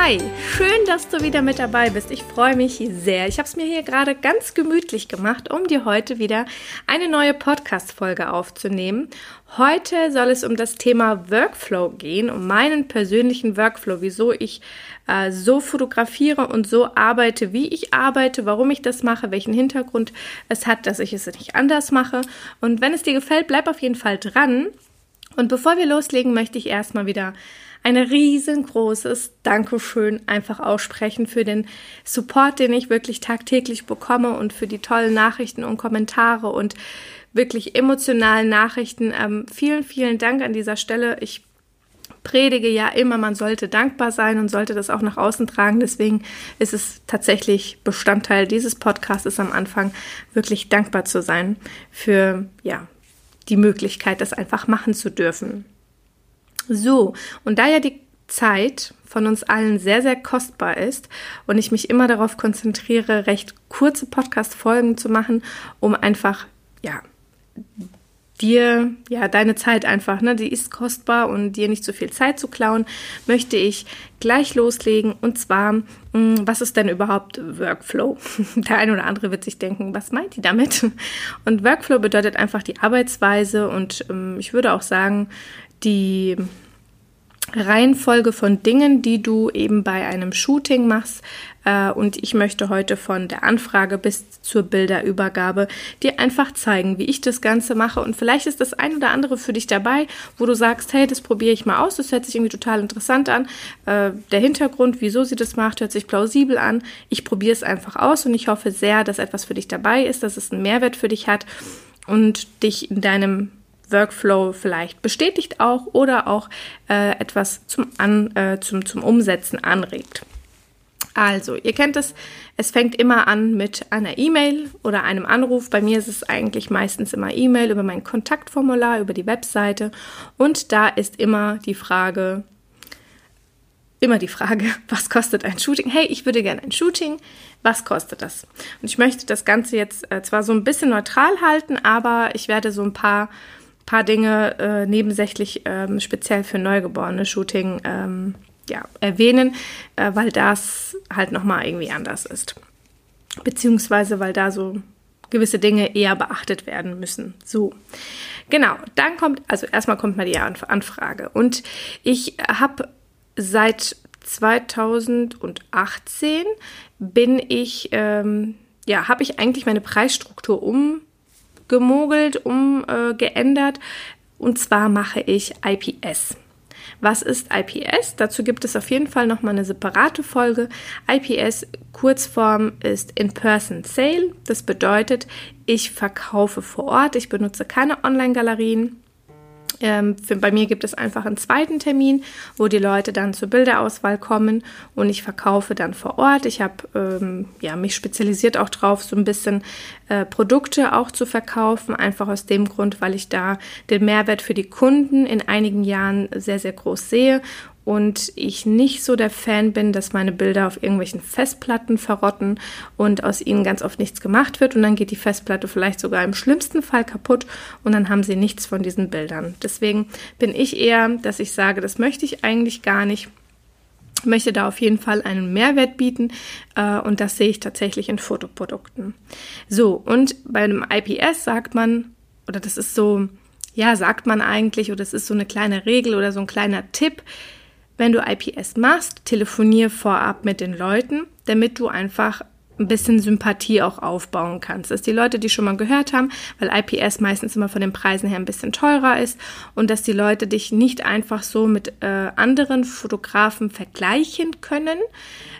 Hi, schön, dass du wieder mit dabei bist. Ich freue mich sehr. Ich habe es mir hier gerade ganz gemütlich gemacht, um dir heute wieder eine neue Podcast-Folge aufzunehmen. Heute soll es um das Thema Workflow gehen, um meinen persönlichen Workflow, wieso ich äh, so fotografiere und so arbeite, wie ich arbeite, warum ich das mache, welchen Hintergrund es hat, dass ich es nicht anders mache. Und wenn es dir gefällt, bleib auf jeden Fall dran. Und bevor wir loslegen, möchte ich erstmal wieder ein riesengroßes Dankeschön einfach aussprechen für den Support, den ich wirklich tagtäglich bekomme und für die tollen Nachrichten und Kommentare und wirklich emotionalen Nachrichten. Ähm, vielen, vielen Dank an dieser Stelle. Ich predige ja immer, man sollte dankbar sein und sollte das auch nach außen tragen. Deswegen ist es tatsächlich Bestandteil dieses Podcasts am Anfang, wirklich dankbar zu sein für ja, die Möglichkeit, das einfach machen zu dürfen. So, und da ja die Zeit von uns allen sehr, sehr kostbar ist und ich mich immer darauf konzentriere, recht kurze Podcast-Folgen zu machen, um einfach, ja, dir, ja, deine Zeit einfach, ne, die ist kostbar und dir nicht so viel Zeit zu klauen, möchte ich gleich loslegen. Und zwar, mh, hm, was ist denn überhaupt Workflow? Der eine oder andere wird sich denken, was meint die damit? Und Workflow bedeutet einfach die Arbeitsweise und ähm, ich würde auch sagen, die Reihenfolge von Dingen, die du eben bei einem Shooting machst. Äh, und ich möchte heute von der Anfrage bis zur Bilderübergabe dir einfach zeigen, wie ich das Ganze mache. Und vielleicht ist das ein oder andere für dich dabei, wo du sagst, hey, das probiere ich mal aus. Das hört sich irgendwie total interessant an. Äh, der Hintergrund, wieso sie das macht, hört sich plausibel an. Ich probiere es einfach aus und ich hoffe sehr, dass etwas für dich dabei ist, dass es einen Mehrwert für dich hat und dich in deinem Workflow vielleicht bestätigt auch oder auch äh, etwas zum, An, äh, zum, zum Umsetzen anregt. Also, ihr kennt es, es fängt immer an mit einer E-Mail oder einem Anruf. Bei mir ist es eigentlich meistens immer E-Mail über mein Kontaktformular, über die Webseite. Und da ist immer die Frage, immer die Frage, was kostet ein Shooting? Hey, ich würde gerne ein Shooting. Was kostet das? Und ich möchte das Ganze jetzt äh, zwar so ein bisschen neutral halten, aber ich werde so ein paar paar Dinge äh, nebensächlich ähm, speziell für neugeborene Shooting ähm, ja, erwähnen, äh, weil das halt nochmal irgendwie anders ist. Beziehungsweise weil da so gewisse Dinge eher beachtet werden müssen. So, genau, dann kommt, also erstmal kommt mal die Anfrage. Und ich habe seit 2018 bin ich, ähm, ja, habe ich eigentlich meine Preisstruktur um gemogelt, umgeändert. Äh, und zwar mache ich IPS. Was ist IPS? Dazu gibt es auf jeden Fall nochmal eine separate Folge. IPS Kurzform ist In-Person Sale. Das bedeutet, ich verkaufe vor Ort. Ich benutze keine Online-Galerien. Ähm, für, bei mir gibt es einfach einen zweiten Termin, wo die Leute dann zur Bilderauswahl kommen und ich verkaufe dann vor Ort. Ich habe ähm, ja, mich spezialisiert auch drauf, so ein bisschen äh, Produkte auch zu verkaufen, einfach aus dem Grund, weil ich da den Mehrwert für die Kunden in einigen Jahren sehr, sehr groß sehe und ich nicht so der Fan bin, dass meine Bilder auf irgendwelchen Festplatten verrotten und aus ihnen ganz oft nichts gemacht wird und dann geht die Festplatte vielleicht sogar im schlimmsten Fall kaputt und dann haben sie nichts von diesen Bildern. Deswegen bin ich eher, dass ich sage, das möchte ich eigentlich gar nicht möchte da auf jeden Fall einen Mehrwert bieten äh, und das sehe ich tatsächlich in Fotoprodukten. So, und bei einem IPS sagt man, oder das ist so, ja, sagt man eigentlich, oder das ist so eine kleine Regel oder so ein kleiner Tipp, wenn du IPS machst, telefonier vorab mit den Leuten, damit du einfach ein bisschen Sympathie auch aufbauen kannst. Dass die Leute, die schon mal gehört haben, weil IPS meistens immer von den Preisen her ein bisschen teurer ist und dass die Leute dich nicht einfach so mit äh, anderen Fotografen vergleichen können,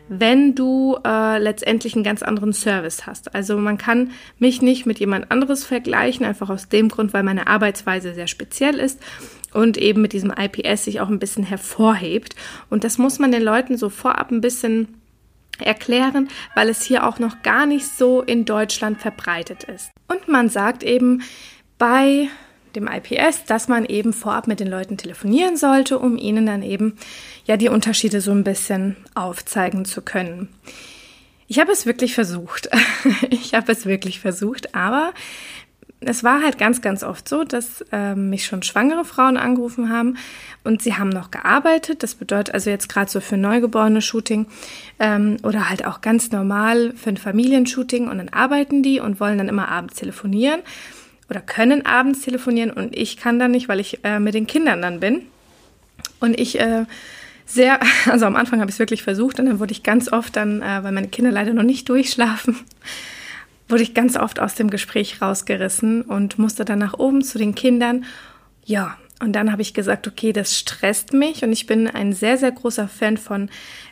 wenn du äh, letztendlich einen ganz anderen Service hast. Also man kann mich nicht mit jemand anderes vergleichen, einfach aus dem Grund, weil meine Arbeitsweise sehr speziell ist und eben mit diesem IPS sich auch ein bisschen hervorhebt. Und das muss man den Leuten so vorab ein bisschen erklären, weil es hier auch noch gar nicht so in Deutschland verbreitet ist. Und man sagt eben, bei dem IPS, dass man eben vorab mit den Leuten telefonieren sollte, um ihnen dann eben ja die Unterschiede so ein bisschen aufzeigen zu können. Ich habe es wirklich versucht. ich habe es wirklich versucht, aber es war halt ganz, ganz oft so, dass äh, mich schon schwangere Frauen angerufen haben und sie haben noch gearbeitet. Das bedeutet also jetzt gerade so für neugeborene Shooting ähm, oder halt auch ganz normal für ein Familienshooting und dann arbeiten die und wollen dann immer abends telefonieren oder können abends telefonieren und ich kann dann nicht, weil ich äh, mit den Kindern dann bin. Und ich äh, sehr, also am Anfang habe ich es wirklich versucht und dann wurde ich ganz oft dann, äh, weil meine Kinder leider noch nicht durchschlafen, wurde ich ganz oft aus dem Gespräch rausgerissen und musste dann nach oben zu den Kindern. Ja, und dann habe ich gesagt, okay, das stresst mich und ich bin ein sehr, sehr großer Fan von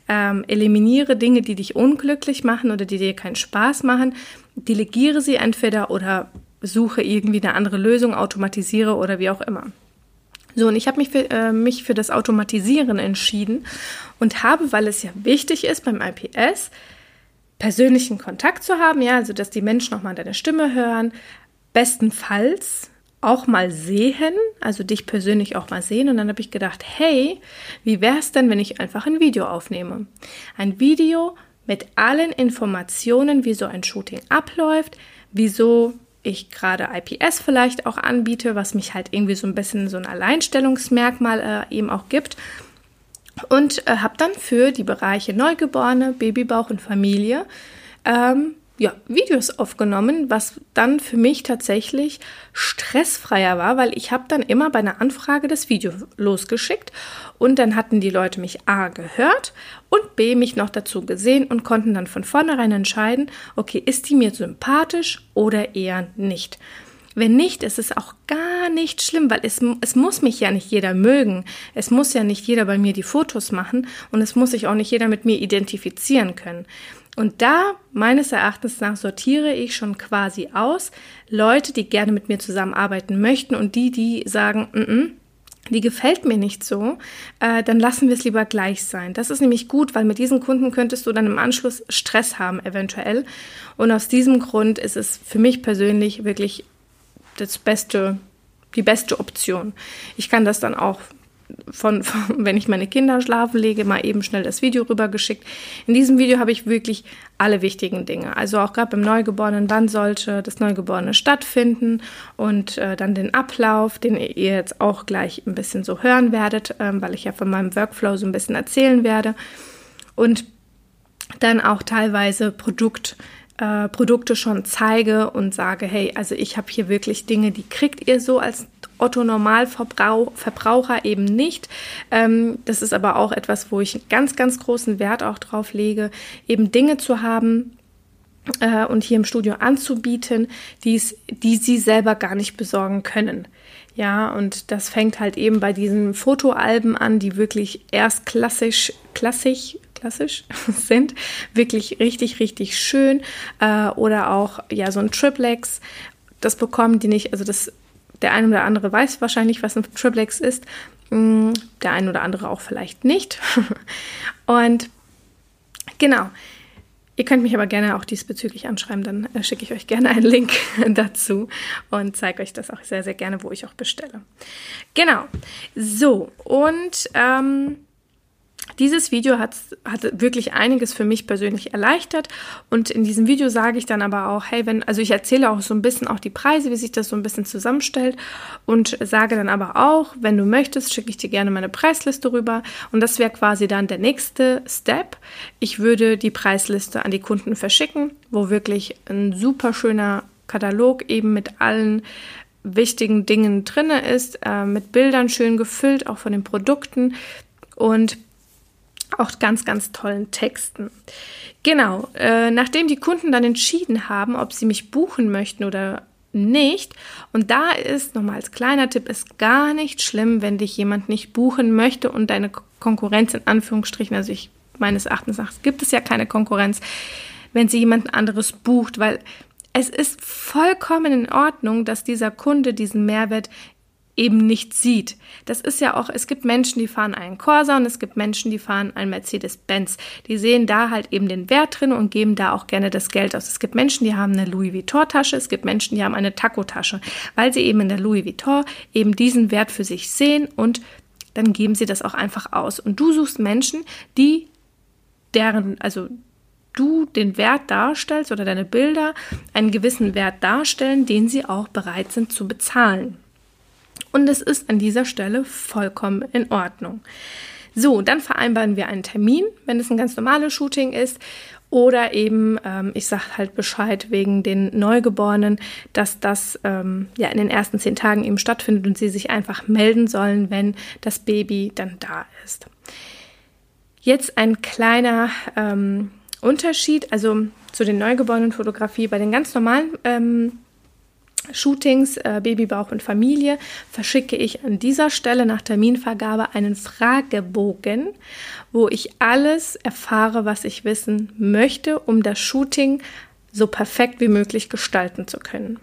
ähm, eliminiere Dinge, die dich unglücklich machen oder die dir keinen Spaß machen, delegiere sie entweder oder suche irgendwie eine andere Lösung, automatisiere oder wie auch immer. So, und ich habe mich für, äh, mich für das Automatisieren entschieden und habe, weil es ja wichtig ist beim IPS, persönlichen Kontakt zu haben, ja, also dass die Menschen nochmal deine Stimme hören, bestenfalls auch mal sehen, also dich persönlich auch mal sehen. Und dann habe ich gedacht, hey, wie wäre es denn, wenn ich einfach ein Video aufnehme? Ein Video mit allen Informationen, wie so ein Shooting abläuft, wieso ich gerade IPS vielleicht auch anbiete, was mich halt irgendwie so ein bisschen so ein Alleinstellungsmerkmal äh, eben auch gibt und äh, habe dann für die Bereiche Neugeborene, Babybauch und Familie ähm, ja, Videos aufgenommen, was dann für mich tatsächlich stressfreier war, weil ich habe dann immer bei einer Anfrage das Video losgeschickt und dann hatten die Leute mich A gehört und B mich noch dazu gesehen und konnten dann von vornherein entscheiden, okay, ist die mir sympathisch oder eher nicht. Wenn nicht, ist es auch gar nicht schlimm, weil es, es muss mich ja nicht jeder mögen. Es muss ja nicht jeder bei mir die Fotos machen und es muss sich auch nicht jeder mit mir identifizieren können. Und da, meines Erachtens nach, sortiere ich schon quasi aus Leute, die gerne mit mir zusammenarbeiten möchten und die, die sagen, mm -mm, die gefällt mir nicht so, äh, dann lassen wir es lieber gleich sein. Das ist nämlich gut, weil mit diesen Kunden könntest du dann im Anschluss Stress haben, eventuell. Und aus diesem Grund ist es für mich persönlich wirklich das beste, die beste Option. Ich kann das dann auch von, von, wenn ich meine Kinder schlafen lege, mal eben schnell das Video rübergeschickt. In diesem Video habe ich wirklich alle wichtigen Dinge. Also auch gerade beim Neugeborenen, wann sollte das Neugeborene stattfinden und äh, dann den Ablauf, den ihr jetzt auch gleich ein bisschen so hören werdet, ähm, weil ich ja von meinem Workflow so ein bisschen erzählen werde. Und dann auch teilweise Produkt äh, Produkte schon zeige und sage, hey, also ich habe hier wirklich Dinge, die kriegt ihr so als Otto Normalverbraucher eben nicht. Ähm, das ist aber auch etwas, wo ich ganz, ganz großen Wert auch drauf lege, eben Dinge zu haben, äh, und hier im Studio anzubieten, die's, die sie selber gar nicht besorgen können. Ja, und das fängt halt eben bei diesen Fotoalben an, die wirklich erst klassisch, klassisch, klassisch sind, wirklich richtig, richtig schön. Äh, oder auch ja so ein Triplex. Das bekommen die nicht, also das der ein oder andere weiß wahrscheinlich, was ein Triplex ist. Mm, der ein oder andere auch vielleicht nicht. Und genau. Ihr könnt mich aber gerne auch diesbezüglich anschreiben, dann äh, schicke ich euch gerne einen Link dazu und zeige euch das auch sehr, sehr gerne, wo ich auch bestelle. Genau. So, und ähm, dieses Video hat, hat wirklich einiges für mich persönlich erleichtert. Und in diesem Video sage ich dann aber auch, hey, wenn, also ich erzähle auch so ein bisschen auch die Preise, wie sich das so ein bisschen zusammenstellt. Und sage dann aber auch, wenn du möchtest, schicke ich dir gerne meine Preisliste rüber. Und das wäre quasi dann der nächste Step. Ich würde die Preisliste an die Kunden verschicken, wo wirklich ein super schöner Katalog eben mit allen wichtigen Dingen drinne ist, äh, mit Bildern schön gefüllt, auch von den Produkten. Und auch ganz, ganz tollen Texten. Genau, äh, nachdem die Kunden dann entschieden haben, ob sie mich buchen möchten oder nicht. Und da ist nochmal als kleiner Tipp, ist gar nicht schlimm, wenn dich jemand nicht buchen möchte und deine Konkurrenz in Anführungsstrichen, also ich meines Erachtens nach, gibt es ja keine Konkurrenz, wenn sie jemand anderes bucht, weil es ist vollkommen in Ordnung, dass dieser Kunde diesen Mehrwert eben nicht sieht. Das ist ja auch, es gibt Menschen, die fahren einen Corsa und es gibt Menschen, die fahren einen Mercedes-Benz. Die sehen da halt eben den Wert drin und geben da auch gerne das Geld aus. Es gibt Menschen, die haben eine Louis Vuitton-Tasche, es gibt Menschen, die haben eine Taco-Tasche, weil sie eben in der Louis Vuitton eben diesen Wert für sich sehen und dann geben sie das auch einfach aus. Und du suchst Menschen, die deren, also du den Wert darstellst oder deine Bilder einen gewissen Wert darstellen, den sie auch bereit sind zu bezahlen. Und es ist an dieser Stelle vollkommen in Ordnung. So, dann vereinbaren wir einen Termin, wenn es ein ganz normales Shooting ist. Oder eben, ähm, ich sage halt Bescheid wegen den Neugeborenen, dass das ähm, ja in den ersten zehn Tagen eben stattfindet und sie sich einfach melden sollen, wenn das Baby dann da ist. Jetzt ein kleiner ähm, Unterschied, also zu den neugeborenen Fotografie. Bei den ganz normalen ähm, Shootings äh, Babybauch und Familie verschicke ich an dieser Stelle nach Terminvergabe einen Fragebogen, wo ich alles erfahre, was ich wissen möchte, um das Shooting so perfekt wie möglich gestalten zu können.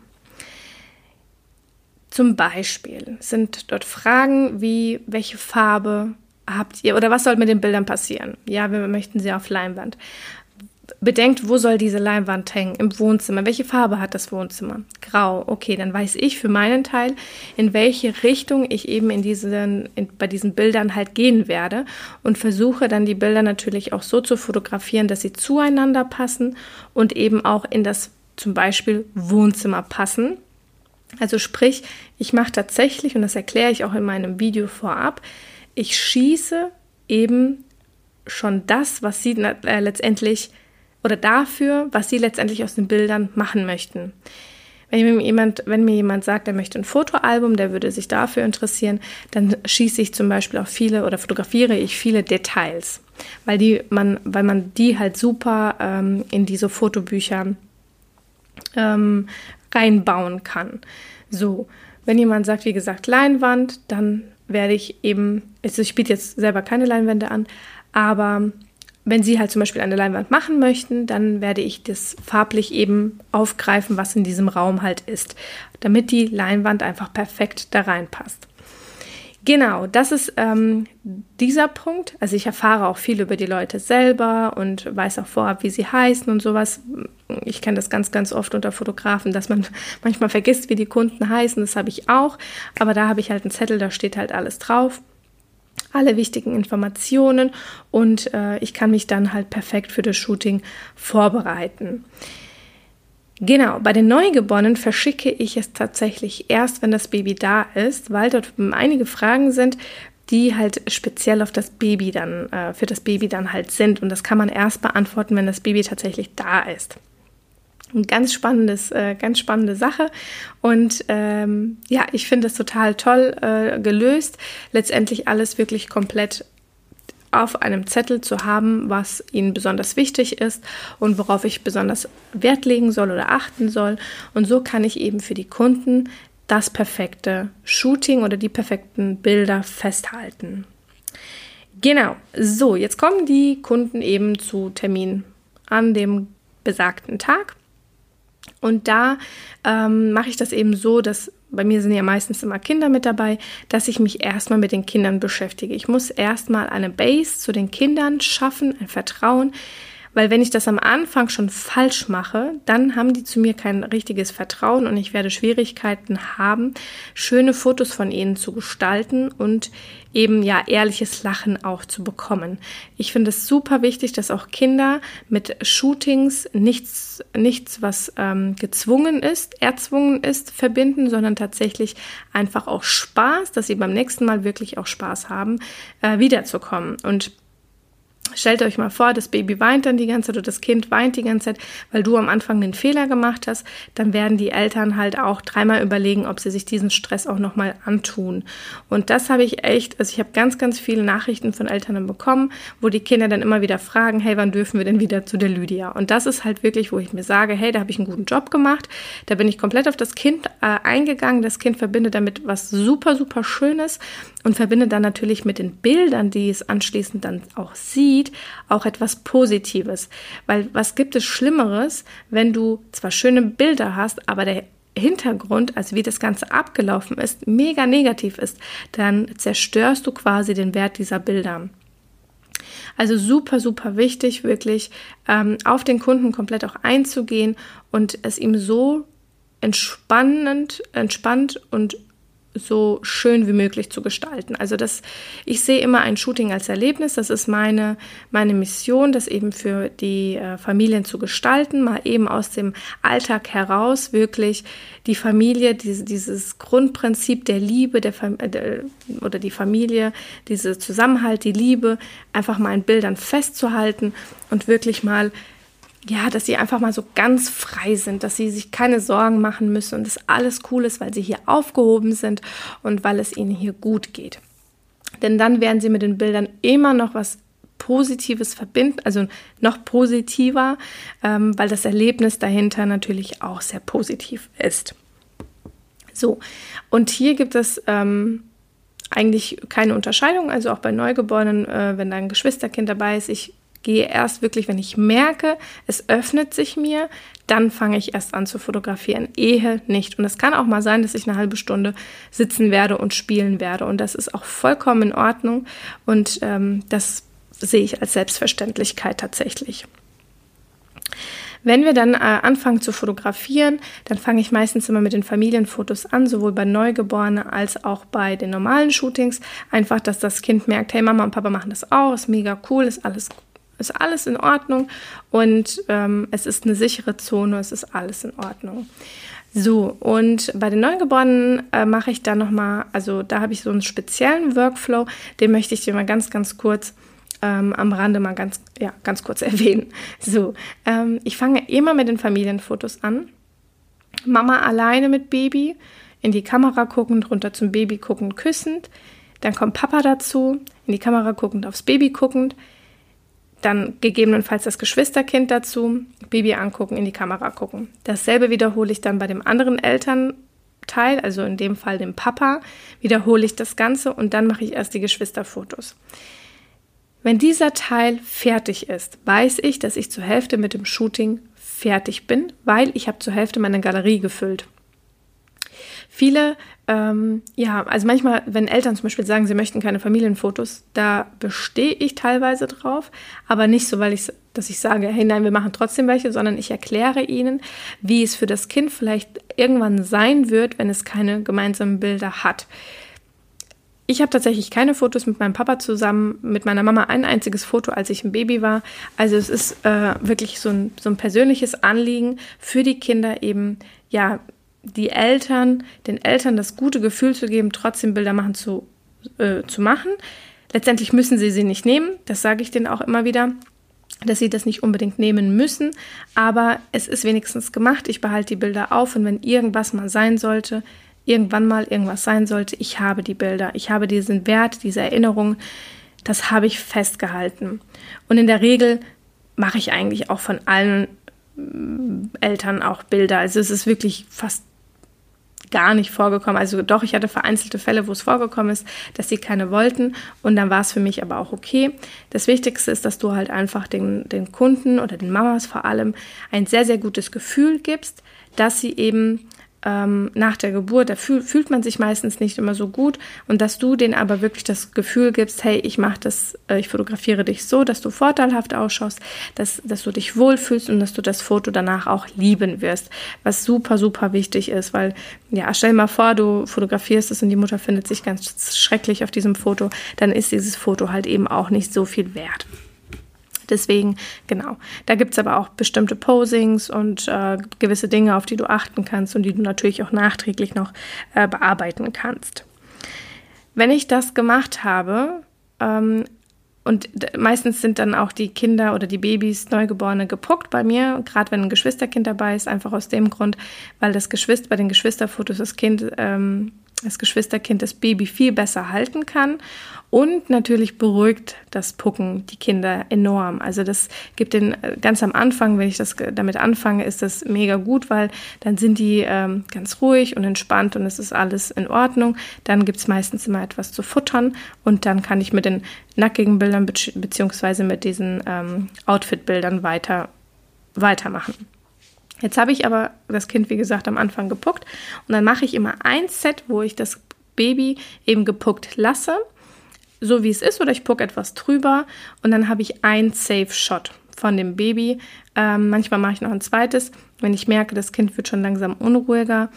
Zum Beispiel sind dort Fragen wie, welche Farbe habt ihr oder was soll mit den Bildern passieren? Ja, wir möchten sie auf Leinwand bedenkt, wo soll diese Leinwand hängen? Im Wohnzimmer. Welche Farbe hat das Wohnzimmer? Grau. Okay, dann weiß ich für meinen Teil, in welche Richtung ich eben in diesen, in, bei diesen Bildern halt gehen werde und versuche dann die Bilder natürlich auch so zu fotografieren, dass sie zueinander passen und eben auch in das zum Beispiel Wohnzimmer passen. Also sprich, ich mache tatsächlich, und das erkläre ich auch in meinem Video vorab, ich schieße eben schon das, was sie äh, letztendlich oder dafür, was sie letztendlich aus den Bildern machen möchten. Wenn mir jemand, wenn mir jemand sagt, er möchte ein Fotoalbum, der würde sich dafür interessieren, dann schieße ich zum Beispiel auch viele oder fotografiere ich viele Details, weil die man, weil man die halt super ähm, in diese Fotobücher ähm, reinbauen kann. So, wenn jemand sagt, wie gesagt, Leinwand, dann werde ich eben, also ich biete jetzt selber keine Leinwände an, aber wenn Sie halt zum Beispiel eine Leinwand machen möchten, dann werde ich das farblich eben aufgreifen, was in diesem Raum halt ist, damit die Leinwand einfach perfekt da reinpasst. Genau, das ist ähm, dieser Punkt. Also ich erfahre auch viel über die Leute selber und weiß auch vorab, wie sie heißen und sowas. Ich kenne das ganz, ganz oft unter Fotografen, dass man manchmal vergisst, wie die Kunden heißen. Das habe ich auch. Aber da habe ich halt einen Zettel, da steht halt alles drauf alle wichtigen Informationen und äh, ich kann mich dann halt perfekt für das Shooting vorbereiten. Genau, bei den Neugeborenen verschicke ich es tatsächlich erst, wenn das Baby da ist, weil dort einige Fragen sind, die halt speziell auf das Baby dann, äh, für das Baby dann halt sind. Und das kann man erst beantworten, wenn das Baby tatsächlich da ist. Ein ganz spannendes, äh, ganz spannende Sache. Und ähm, ja, ich finde es total toll äh, gelöst, letztendlich alles wirklich komplett auf einem Zettel zu haben, was Ihnen besonders wichtig ist und worauf ich besonders Wert legen soll oder achten soll. Und so kann ich eben für die Kunden das perfekte Shooting oder die perfekten Bilder festhalten. Genau, so, jetzt kommen die Kunden eben zu Termin an dem besagten Tag. Und da ähm, mache ich das eben so, dass bei mir sind ja meistens immer Kinder mit dabei, dass ich mich erstmal mit den Kindern beschäftige. Ich muss erstmal eine Base zu den Kindern schaffen, ein Vertrauen, weil wenn ich das am Anfang schon falsch mache, dann haben die zu mir kein richtiges Vertrauen und ich werde Schwierigkeiten haben, schöne Fotos von ihnen zu gestalten und eben ja ehrliches Lachen auch zu bekommen. Ich finde es super wichtig, dass auch Kinder mit Shootings nichts, nichts was ähm, gezwungen ist, erzwungen ist, verbinden, sondern tatsächlich einfach auch Spaß, dass sie beim nächsten Mal wirklich auch Spaß haben, äh, wiederzukommen. Und Stellt euch mal vor, das Baby weint dann die ganze Zeit oder das Kind weint die ganze Zeit, weil du am Anfang den Fehler gemacht hast, dann werden die Eltern halt auch dreimal überlegen, ob sie sich diesen Stress auch nochmal antun. Und das habe ich echt, also ich habe ganz, ganz viele Nachrichten von Eltern bekommen, wo die Kinder dann immer wieder fragen, hey, wann dürfen wir denn wieder zu der Lydia? Und das ist halt wirklich, wo ich mir sage, hey, da habe ich einen guten Job gemacht, da bin ich komplett auf das Kind äh, eingegangen, das Kind verbindet damit was super, super Schönes und verbindet dann natürlich mit den Bildern, die es anschließend dann auch sieht, sieht, auch etwas Positives. Weil was gibt es Schlimmeres, wenn du zwar schöne Bilder hast, aber der Hintergrund, also wie das Ganze abgelaufen ist, mega negativ ist, dann zerstörst du quasi den Wert dieser Bilder. Also super, super wichtig, wirklich ähm, auf den Kunden komplett auch einzugehen und es ihm so entspannend, entspannt und so schön wie möglich zu gestalten. Also das, ich sehe immer ein Shooting als Erlebnis. Das ist meine, meine Mission, das eben für die äh, Familien zu gestalten, mal eben aus dem Alltag heraus wirklich die Familie, diese, dieses Grundprinzip der Liebe der, äh, der, oder die Familie, diese Zusammenhalt, die Liebe, einfach mal in Bildern festzuhalten und wirklich mal ja, dass sie einfach mal so ganz frei sind, dass sie sich keine Sorgen machen müssen und dass alles cool ist, weil sie hier aufgehoben sind und weil es ihnen hier gut geht. Denn dann werden sie mit den Bildern immer noch was Positives verbinden, also noch positiver, ähm, weil das Erlebnis dahinter natürlich auch sehr positiv ist. So, und hier gibt es ähm, eigentlich keine Unterscheidung, also auch bei Neugeborenen, äh, wenn da ein Geschwisterkind dabei ist. Ich gehe erst wirklich, wenn ich merke, es öffnet sich mir, dann fange ich erst an zu fotografieren. Ehe nicht. Und es kann auch mal sein, dass ich eine halbe Stunde sitzen werde und spielen werde. Und das ist auch vollkommen in Ordnung. Und ähm, das sehe ich als Selbstverständlichkeit tatsächlich. Wenn wir dann äh, anfangen zu fotografieren, dann fange ich meistens immer mit den Familienfotos an, sowohl bei Neugeborenen als auch bei den normalen Shootings. Einfach, dass das Kind merkt, hey, Mama und Papa machen das auch, ist mega cool, ist alles ist alles in Ordnung und ähm, es ist eine sichere Zone, es ist alles in Ordnung. So, und bei den Neugeborenen äh, mache ich dann nochmal, also da habe ich so einen speziellen Workflow, den möchte ich dir mal ganz, ganz kurz ähm, am Rande mal ganz, ja, ganz kurz erwähnen. So, ähm, ich fange immer mit den Familienfotos an. Mama alleine mit Baby, in die Kamera guckend, runter zum Baby guckend, küssend. Dann kommt Papa dazu, in die Kamera guckend, aufs Baby guckend dann gegebenenfalls das Geschwisterkind dazu, Baby angucken, in die Kamera gucken. Dasselbe wiederhole ich dann bei dem anderen Elternteil, also in dem Fall dem Papa, wiederhole ich das Ganze und dann mache ich erst die Geschwisterfotos. Wenn dieser Teil fertig ist, weiß ich, dass ich zur Hälfte mit dem Shooting fertig bin, weil ich habe zur Hälfte meine Galerie gefüllt. Viele, ähm, ja, also manchmal, wenn Eltern zum Beispiel sagen, sie möchten keine Familienfotos, da bestehe ich teilweise drauf, aber nicht so, weil ich, dass ich sage, hey, nein, wir machen trotzdem welche, sondern ich erkläre ihnen, wie es für das Kind vielleicht irgendwann sein wird, wenn es keine gemeinsamen Bilder hat. Ich habe tatsächlich keine Fotos mit meinem Papa zusammen, mit meiner Mama ein einziges Foto, als ich ein Baby war. Also es ist äh, wirklich so ein, so ein persönliches Anliegen für die Kinder eben, ja, die Eltern, den Eltern das gute Gefühl zu geben, trotzdem Bilder machen zu, äh, zu machen. Letztendlich müssen sie sie nicht nehmen, das sage ich denen auch immer wieder, dass sie das nicht unbedingt nehmen müssen, aber es ist wenigstens gemacht. Ich behalte die Bilder auf und wenn irgendwas mal sein sollte, irgendwann mal irgendwas sein sollte, ich habe die Bilder, ich habe diesen Wert, diese Erinnerung, das habe ich festgehalten. Und in der Regel mache ich eigentlich auch von allen mm, Eltern auch Bilder. Also es ist wirklich fast gar nicht vorgekommen. Also doch, ich hatte vereinzelte Fälle, wo es vorgekommen ist, dass sie keine wollten und dann war es für mich aber auch okay. Das Wichtigste ist, dass du halt einfach den, den Kunden oder den Mamas vor allem ein sehr, sehr gutes Gefühl gibst, dass sie eben ähm, nach der Geburt, da fühl, fühlt man sich meistens nicht immer so gut und dass du denen aber wirklich das Gefühl gibst, hey, ich mache das, äh, ich fotografiere dich so, dass du vorteilhaft ausschaust, dass, dass du dich wohlfühlst und dass du das Foto danach auch lieben wirst, was super, super wichtig ist, weil, ja, stell mal vor, du fotografierst es und die Mutter findet sich ganz schrecklich auf diesem Foto, dann ist dieses Foto halt eben auch nicht so viel wert. Deswegen, genau. Da gibt es aber auch bestimmte Posings und äh, gewisse Dinge, auf die du achten kannst und die du natürlich auch nachträglich noch äh, bearbeiten kannst. Wenn ich das gemacht habe, ähm, und meistens sind dann auch die Kinder oder die Babys, Neugeborene, gepuckt bei mir, gerade wenn ein Geschwisterkind dabei ist, einfach aus dem Grund, weil das Geschwister, bei den Geschwisterfotos das Kind ähm, das Geschwisterkind das Baby viel besser halten kann. Und natürlich beruhigt das Pucken die Kinder enorm. Also das gibt den äh, ganz am Anfang, wenn ich das damit anfange, ist das mega gut, weil dann sind die ähm, ganz ruhig und entspannt und es ist alles in Ordnung. Dann gibt es meistens immer etwas zu futtern und dann kann ich mit den nackigen Bildern be beziehungsweise mit diesen ähm, Outfit-Bildern weiter, weitermachen. Jetzt habe ich aber das Kind, wie gesagt, am Anfang gepuckt. Und dann mache ich immer ein Set, wo ich das Baby eben gepuckt lasse, so wie es ist, oder ich pucke etwas drüber. Und dann habe ich ein Safe Shot von dem Baby. Ähm, manchmal mache ich noch ein zweites, wenn ich merke, das Kind wird schon langsam unruhiger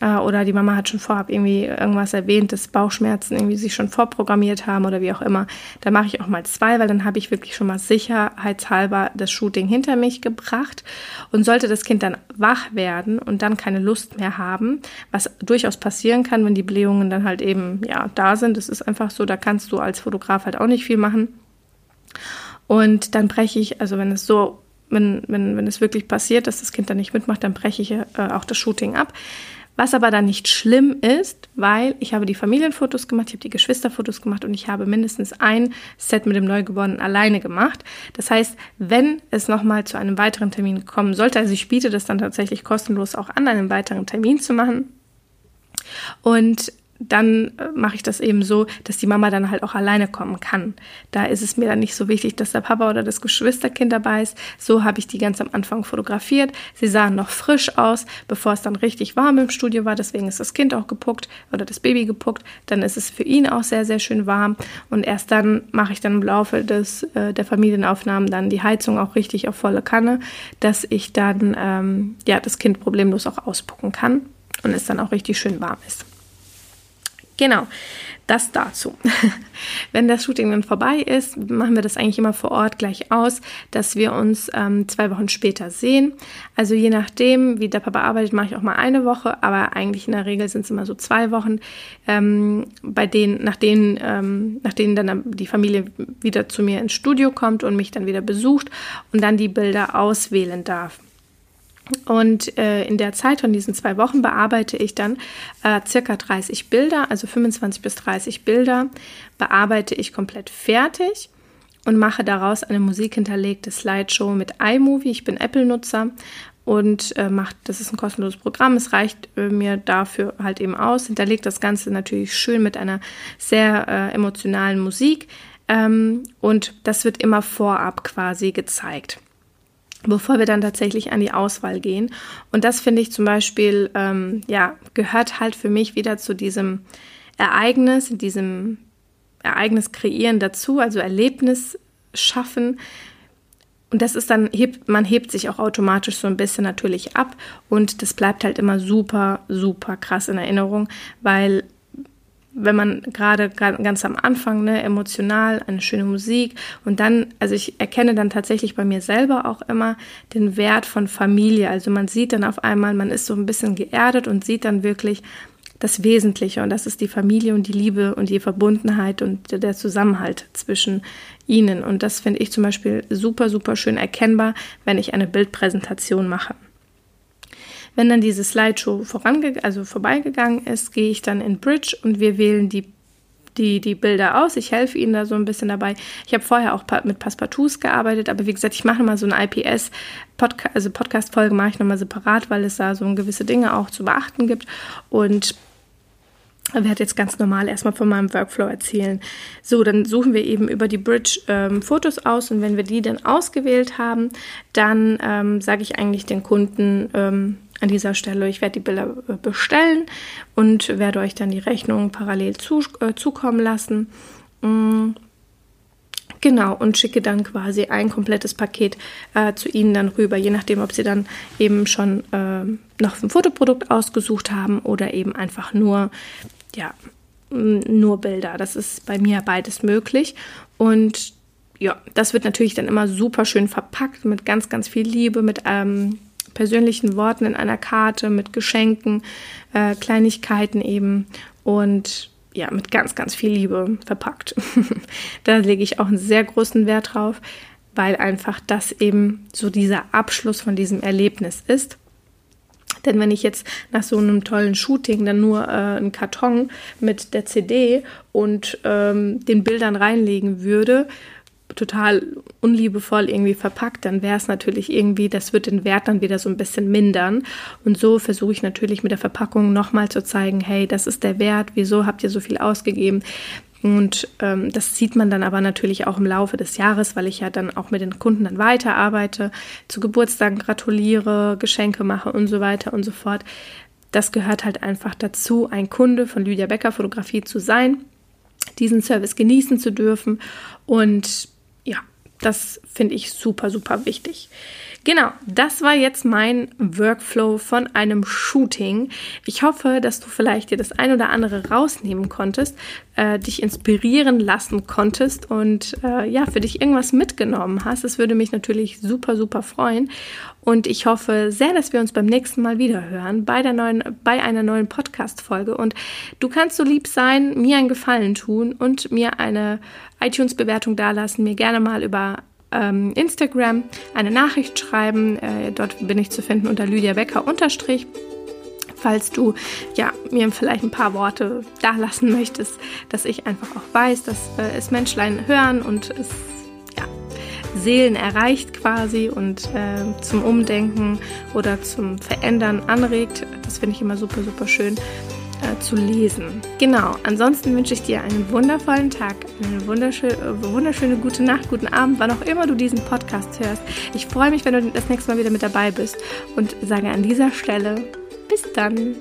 oder die Mama hat schon vorab irgendwie irgendwas erwähnt, dass Bauchschmerzen irgendwie sich schon vorprogrammiert haben oder wie auch immer, dann mache ich auch mal zwei, weil dann habe ich wirklich schon mal sicherheitshalber das Shooting hinter mich gebracht. Und sollte das Kind dann wach werden und dann keine Lust mehr haben, was durchaus passieren kann, wenn die Blähungen dann halt eben ja da sind, das ist einfach so, da kannst du als Fotograf halt auch nicht viel machen. Und dann breche ich, also wenn es so wenn, wenn, wenn es wirklich passiert, dass das Kind dann nicht mitmacht, dann breche ich äh, auch das Shooting ab. Was aber dann nicht schlimm ist, weil ich habe die Familienfotos gemacht, ich habe die Geschwisterfotos gemacht und ich habe mindestens ein Set mit dem Neugeborenen alleine gemacht. Das heißt, wenn es nochmal zu einem weiteren Termin kommen sollte, also ich biete das dann tatsächlich kostenlos auch an, einen weiteren Termin zu machen. Und dann äh, mache ich das eben so, dass die Mama dann halt auch alleine kommen kann. Da ist es mir dann nicht so wichtig, dass der Papa oder das Geschwisterkind dabei ist. So habe ich die ganz am Anfang fotografiert. Sie sahen noch frisch aus, bevor es dann richtig warm im Studio war. Deswegen ist das Kind auch gepuckt oder das Baby gepuckt. Dann ist es für ihn auch sehr, sehr schön warm. Und erst dann mache ich dann im Laufe des, äh, der Familienaufnahmen dann die Heizung auch richtig auf volle Kanne, dass ich dann ähm, ja, das Kind problemlos auch auspucken kann und es dann auch richtig schön warm ist. Genau, das dazu. Wenn das Shooting dann vorbei ist, machen wir das eigentlich immer vor Ort gleich aus, dass wir uns ähm, zwei Wochen später sehen. Also je nachdem, wie der Papa arbeitet, mache ich auch mal eine Woche, aber eigentlich in der Regel sind es immer so zwei Wochen, ähm, bei denen, nach denen, ähm, nach denen dann die Familie wieder zu mir ins Studio kommt und mich dann wieder besucht und dann die Bilder auswählen darf. Und äh, in der Zeit von diesen zwei Wochen bearbeite ich dann äh, circa 30 Bilder, also 25 bis 30 Bilder, bearbeite ich komplett fertig und mache daraus eine musikhinterlegte Slideshow mit iMovie. Ich bin Apple-Nutzer und äh, macht, das ist ein kostenloses Programm. Es reicht äh, mir dafür halt eben aus. Hinterlegt das Ganze natürlich schön mit einer sehr äh, emotionalen Musik ähm, und das wird immer vorab quasi gezeigt bevor wir dann tatsächlich an die Auswahl gehen. Und das finde ich zum Beispiel, ähm, ja, gehört halt für mich wieder zu diesem Ereignis, diesem Ereignis kreieren dazu, also Erlebnis schaffen. Und das ist dann, man hebt sich auch automatisch so ein bisschen natürlich ab und das bleibt halt immer super, super krass in Erinnerung, weil wenn man gerade ganz am Anfang, ne, emotional, eine schöne Musik und dann, also ich erkenne dann tatsächlich bei mir selber auch immer den Wert von Familie. Also man sieht dann auf einmal, man ist so ein bisschen geerdet und sieht dann wirklich das Wesentliche und das ist die Familie und die Liebe und die Verbundenheit und der Zusammenhalt zwischen ihnen. Und das finde ich zum Beispiel super, super schön erkennbar, wenn ich eine Bildpräsentation mache. Wenn dann diese Slideshow vorange also vorbeigegangen ist, gehe ich dann in Bridge und wir wählen die die, die Bilder aus. Ich helfe ihnen da so ein bisschen dabei. Ich habe vorher auch mit Passepartouts gearbeitet, aber wie gesagt, ich mache nochmal so eine IPS, Podca also Podcast-Folge mache ich nochmal separat, weil es da so gewisse Dinge auch zu beachten gibt. Und werde jetzt ganz normal erstmal von meinem Workflow erzählen. So, dann suchen wir eben über die Bridge ähm, Fotos aus und wenn wir die dann ausgewählt haben, dann ähm, sage ich eigentlich den Kunden, ähm, an dieser Stelle. Ich werde die Bilder äh, bestellen und werde euch dann die Rechnung parallel zu, äh, zukommen lassen. Mm. Genau, und schicke dann quasi ein komplettes Paket äh, zu Ihnen dann rüber, je nachdem, ob Sie dann eben schon äh, noch ein Fotoprodukt ausgesucht haben oder eben einfach nur, ja, nur Bilder. Das ist bei mir beides möglich. Und ja, das wird natürlich dann immer super schön verpackt mit ganz, ganz viel Liebe, mit ähm, persönlichen Worten in einer Karte, mit Geschenken, äh, Kleinigkeiten eben und ja, mit ganz, ganz viel Liebe verpackt. da lege ich auch einen sehr großen Wert drauf, weil einfach das eben so dieser Abschluss von diesem Erlebnis ist. Denn wenn ich jetzt nach so einem tollen Shooting dann nur äh, einen Karton mit der CD und ähm, den Bildern reinlegen würde, total unliebevoll irgendwie verpackt, dann wäre es natürlich irgendwie, das wird den Wert dann wieder so ein bisschen mindern. Und so versuche ich natürlich mit der Verpackung nochmal zu zeigen, hey, das ist der Wert, wieso habt ihr so viel ausgegeben? Und ähm, das sieht man dann aber natürlich auch im Laufe des Jahres, weil ich ja dann auch mit den Kunden dann weiterarbeite, zu Geburtstagen gratuliere, Geschenke mache und so weiter und so fort. Das gehört halt einfach dazu, ein Kunde von Lydia Becker Fotografie zu sein, diesen Service genießen zu dürfen und ja, das finde ich super, super wichtig. Genau, das war jetzt mein Workflow von einem Shooting. Ich hoffe, dass du vielleicht dir das ein oder andere rausnehmen konntest, äh, dich inspirieren lassen konntest und äh, ja, für dich irgendwas mitgenommen hast. Das würde mich natürlich super, super freuen. Und ich hoffe sehr, dass wir uns beim nächsten Mal wieder hören bei, der neuen, bei einer neuen Podcast-Folge. Und du kannst so lieb sein, mir einen Gefallen tun und mir eine iTunes-Bewertung dalassen, mir gerne mal über ähm, Instagram eine Nachricht schreiben. Äh, dort bin ich zu finden unter Lydia Becker unterstrich. Falls du ja mir vielleicht ein paar Worte da lassen möchtest, dass ich einfach auch weiß, dass äh, es Menschlein hören und es Seelen erreicht quasi und äh, zum Umdenken oder zum Verändern anregt. Das finde ich immer super, super schön äh, zu lesen. Genau, ansonsten wünsche ich dir einen wundervollen Tag, eine wunderschöne, wunderschöne gute Nacht, guten Abend, wann auch immer du diesen Podcast hörst. Ich freue mich, wenn du das nächste Mal wieder mit dabei bist und sage an dieser Stelle bis dann.